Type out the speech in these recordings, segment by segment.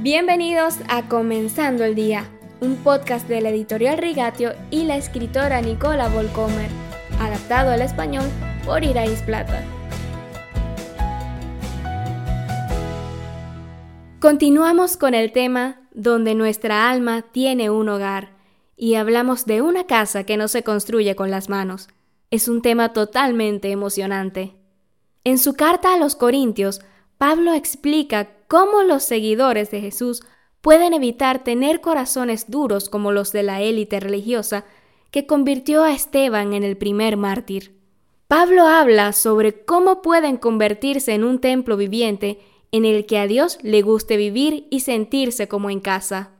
Bienvenidos a Comenzando el Día, un podcast de la editorial Rigatio y la escritora Nicola Volcomer, adaptado al español por Irais Plata. Continuamos con el tema donde nuestra alma tiene un hogar y hablamos de una casa que no se construye con las manos. Es un tema totalmente emocionante. En su carta a los Corintios, Pablo explica cómo los seguidores de Jesús pueden evitar tener corazones duros como los de la élite religiosa que convirtió a Esteban en el primer mártir. Pablo habla sobre cómo pueden convertirse en un templo viviente en el que a Dios le guste vivir y sentirse como en casa.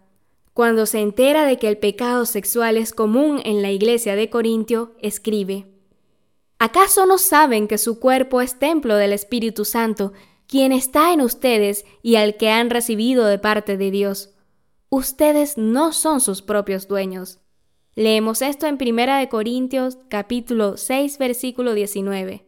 Cuando se entera de que el pecado sexual es común en la iglesia de Corintio, escribe, ¿Acaso no saben que su cuerpo es templo del Espíritu Santo quien está en ustedes y al que han recibido de parte de Dios. Ustedes no son sus propios dueños. Leemos esto en 1 Corintios capítulo 6 versículo 19.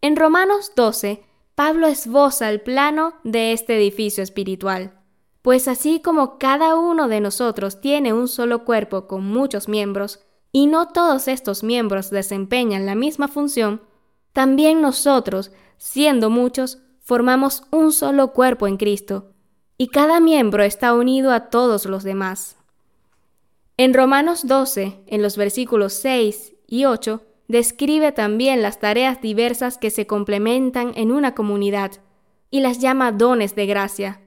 En Romanos 12, Pablo esboza el plano de este edificio espiritual. Pues así como cada uno de nosotros tiene un solo cuerpo con muchos miembros, y no todos estos miembros desempeñan la misma función, también nosotros, siendo muchos, formamos un solo cuerpo en Cristo, y cada miembro está unido a todos los demás. En Romanos 12, en los versículos 6 y 8, describe también las tareas diversas que se complementan en una comunidad, y las llama dones de gracia,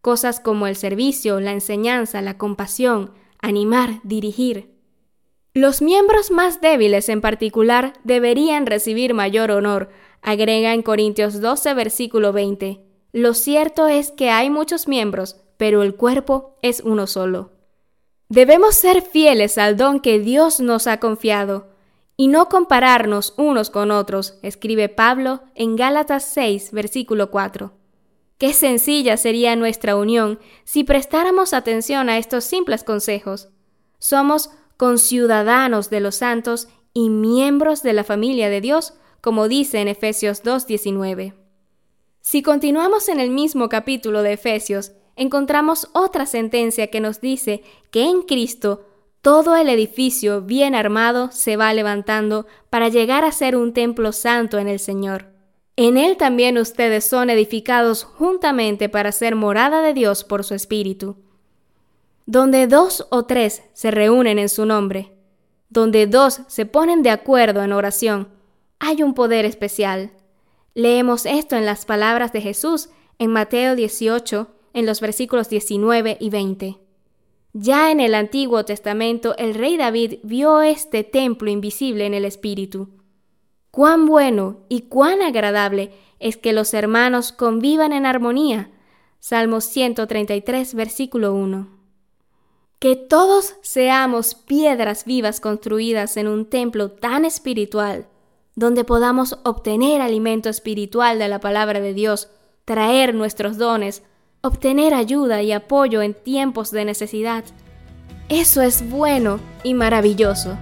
cosas como el servicio, la enseñanza, la compasión, animar, dirigir. Los miembros más débiles en particular deberían recibir mayor honor, Agrega en Corintios 12, versículo 20, Lo cierto es que hay muchos miembros, pero el cuerpo es uno solo. Debemos ser fieles al don que Dios nos ha confiado y no compararnos unos con otros, escribe Pablo en Gálatas 6, versículo 4. Qué sencilla sería nuestra unión si prestáramos atención a estos simples consejos. Somos conciudadanos de los santos y miembros de la familia de Dios como dice en Efesios 2.19. Si continuamos en el mismo capítulo de Efesios, encontramos otra sentencia que nos dice que en Cristo todo el edificio bien armado se va levantando para llegar a ser un templo santo en el Señor. En él también ustedes son edificados juntamente para ser morada de Dios por su Espíritu. Donde dos o tres se reúnen en su nombre, donde dos se ponen de acuerdo en oración, hay un poder especial. Leemos esto en las palabras de Jesús en Mateo 18, en los versículos 19 y 20. Ya en el Antiguo Testamento el rey David vio este templo invisible en el Espíritu. Cuán bueno y cuán agradable es que los hermanos convivan en armonía. Salmos 133, versículo 1. Que todos seamos piedras vivas construidas en un templo tan espiritual donde podamos obtener alimento espiritual de la palabra de Dios, traer nuestros dones, obtener ayuda y apoyo en tiempos de necesidad. Eso es bueno y maravilloso.